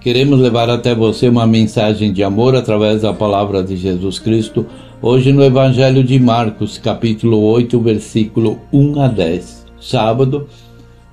Queremos levar até você uma mensagem de amor através da palavra de Jesus Cristo Hoje no Evangelho de Marcos, capítulo 8, versículo 1 a 10. Sábado,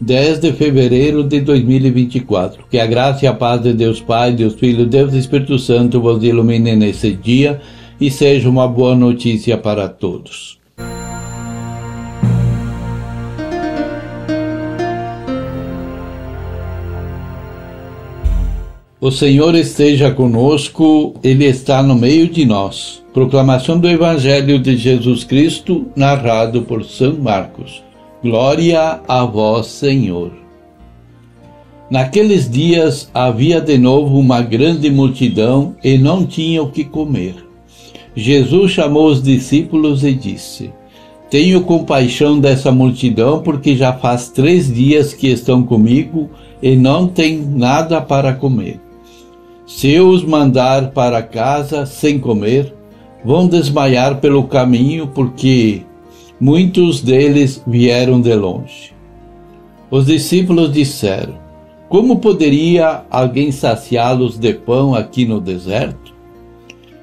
10 de fevereiro de 2024. Que a graça e a paz de Deus Pai, Deus Filho, Deus Espírito Santo vos ilumine nesse dia e seja uma boa notícia para todos. O Senhor esteja conosco, Ele está no meio de nós. Proclamação do Evangelho de Jesus Cristo, narrado por São Marcos. Glória a vós, Senhor. Naqueles dias havia de novo uma grande multidão e não tinha o que comer. Jesus chamou os discípulos e disse: Tenho compaixão dessa multidão, porque já faz três dias que estão comigo e não têm nada para comer. Se eu os mandar para casa sem comer, vão desmaiar pelo caminho, porque muitos deles vieram de longe. Os discípulos disseram: Como poderia alguém saciá-los de pão aqui no deserto?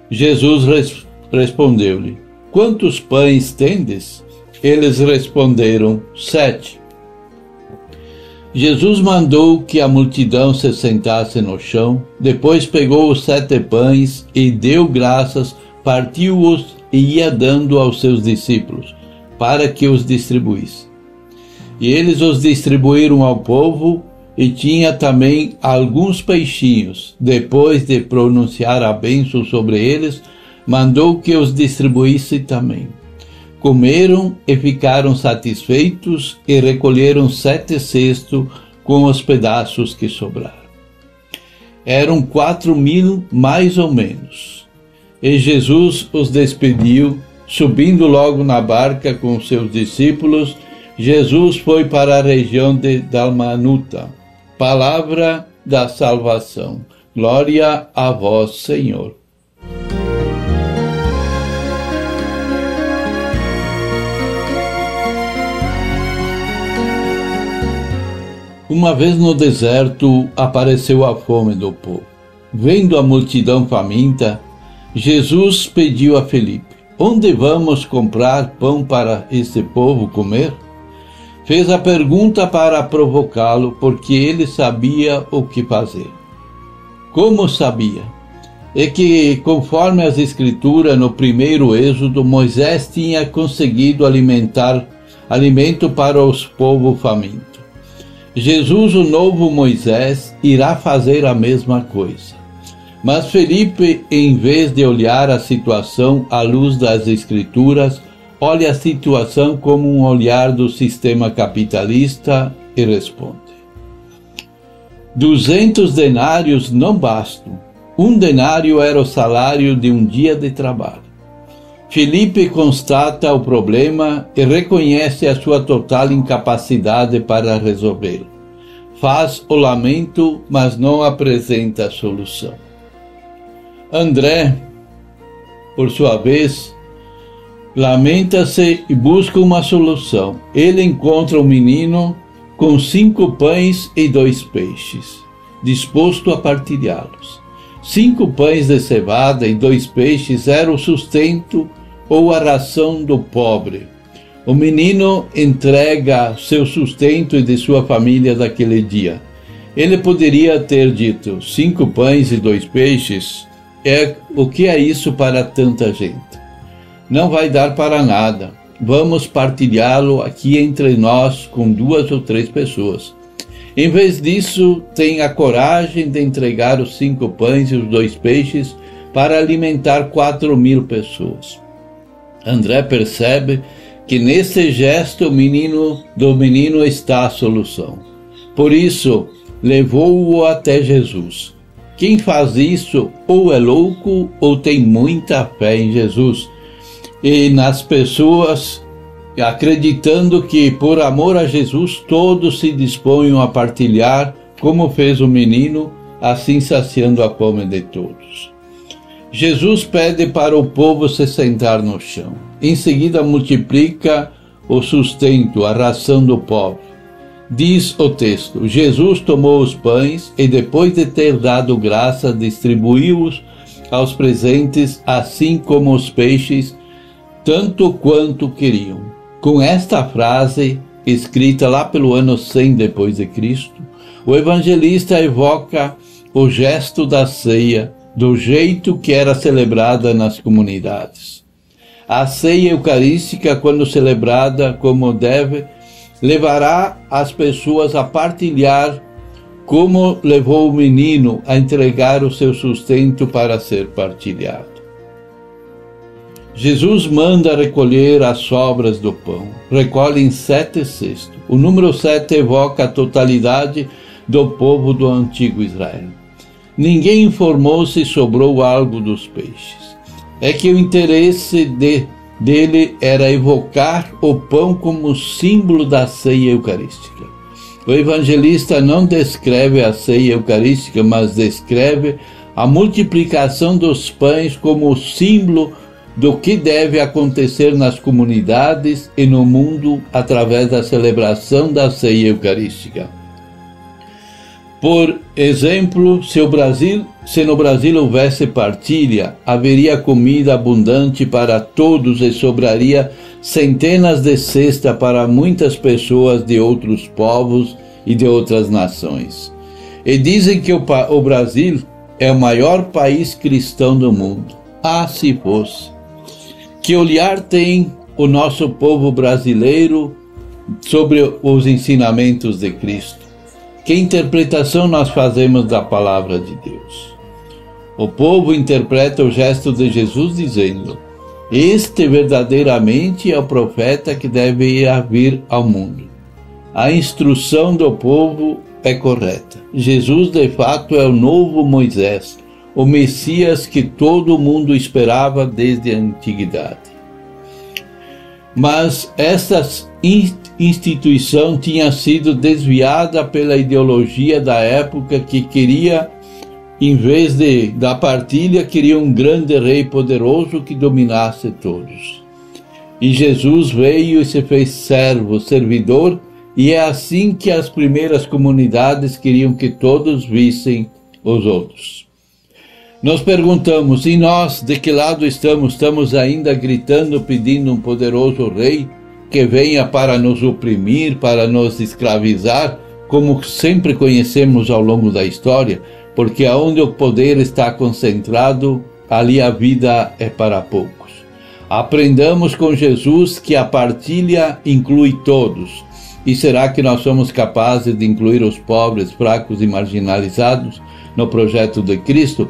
Jesus res respondeu-lhe: Quantos pães tendes? Eles responderam: Sete. Jesus mandou que a multidão se sentasse no chão, depois pegou os sete pães e deu graças, partiu-os e ia dando aos seus discípulos, para que os distribuísse. E eles os distribuíram ao povo, e tinha também alguns peixinhos. Depois de pronunciar a bênção sobre eles, mandou que os distribuísse também. Comeram e ficaram satisfeitos e recolheram sete cestos com os pedaços que sobraram. Eram quatro mil, mais ou menos. E Jesus os despediu, subindo logo na barca com seus discípulos. Jesus foi para a região de Dalmanuta. Palavra da salvação. Glória a vós, Senhor. Uma vez no deserto apareceu a fome do povo. Vendo a multidão faminta, Jesus pediu a Felipe: Onde vamos comprar pão para este povo comer? Fez a pergunta para provocá-lo, porque ele sabia o que fazer. Como sabia? É que, conforme as Escrituras, no primeiro êxodo, Moisés tinha conseguido alimentar alimento para os povos famintos. Jesus, o novo Moisés, irá fazer a mesma coisa. Mas Felipe, em vez de olhar a situação à luz das Escrituras, olha a situação como um olhar do sistema capitalista e responde: Duzentos denários não bastam. Um denário era o salário de um dia de trabalho. Felipe constata o problema e reconhece a sua total incapacidade para resolvê-lo. Faz o lamento, mas não apresenta a solução. André, por sua vez, lamenta-se e busca uma solução. Ele encontra um menino com cinco pães e dois peixes, disposto a partilhá-los. Cinco pães de cevada e dois peixes eram o sustento ou a ração do pobre. O menino entrega seu sustento e de sua família daquele dia. Ele poderia ter dito: cinco pães e dois peixes. É o que é isso para tanta gente? Não vai dar para nada. Vamos partilhá-lo aqui entre nós com duas ou três pessoas. Em vez disso, tem a coragem de entregar os cinco pães e os dois peixes para alimentar quatro mil pessoas. André percebe que nesse gesto menino, do menino está a solução. Por isso, levou-o até Jesus. Quem faz isso ou é louco ou tem muita fé em Jesus. e nas pessoas, acreditando que por amor a Jesus todos se disponham a partilhar, como fez o menino, assim saciando a fome de todos. Jesus pede para o povo se sentar no chão. Em seguida, multiplica o sustento, a ração do povo. Diz o texto: Jesus tomou os pães e, depois de ter dado graça, distribuiu-os aos presentes, assim como os peixes, tanto quanto queriam. Com esta frase, escrita lá pelo ano 100 depois de Cristo, o evangelista evoca o gesto da ceia do jeito que era celebrada nas comunidades. A ceia eucarística, quando celebrada como deve, levará as pessoas a partilhar como levou o menino a entregar o seu sustento para ser partilhado. Jesus manda recolher as sobras do pão. Recolhem sete cestos. O número sete evoca a totalidade do povo do antigo Israel. Ninguém informou se sobrou algo dos peixes. É que o interesse de, dele era evocar o pão como símbolo da ceia eucarística. O evangelista não descreve a ceia eucarística, mas descreve a multiplicação dos pães como símbolo do que deve acontecer nas comunidades e no mundo através da celebração da ceia eucarística. Por exemplo, se, Brasil, se no Brasil houvesse partilha, haveria comida abundante para todos e sobraria centenas de cestas para muitas pessoas de outros povos e de outras nações. E dizem que o, o Brasil é o maior país cristão do mundo. Ah, se fosse! Que olhar tem o nosso povo brasileiro sobre os ensinamentos de Cristo? Que interpretação nós fazemos da palavra de Deus? O povo interpreta o gesto de Jesus dizendo: Este verdadeiramente é o profeta que deve vir ao mundo. A instrução do povo é correta. Jesus, de fato, é o novo Moisés, o Messias que todo mundo esperava desde a antiguidade. Mas essas instituição tinha sido desviada pela ideologia da época que queria, em vez de, da partilha, queria um grande rei poderoso que dominasse todos. E Jesus veio e se fez servo, servidor, e é assim que as primeiras comunidades queriam que todos vissem os outros. Nos perguntamos, e nós, de que lado estamos? Estamos ainda gritando, pedindo um poderoso rei? que venha para nos oprimir, para nos escravizar, como sempre conhecemos ao longo da história, porque aonde o poder está concentrado, ali a vida é para poucos. Aprendamos com Jesus que a partilha inclui todos. E será que nós somos capazes de incluir os pobres, fracos e marginalizados no projeto de Cristo?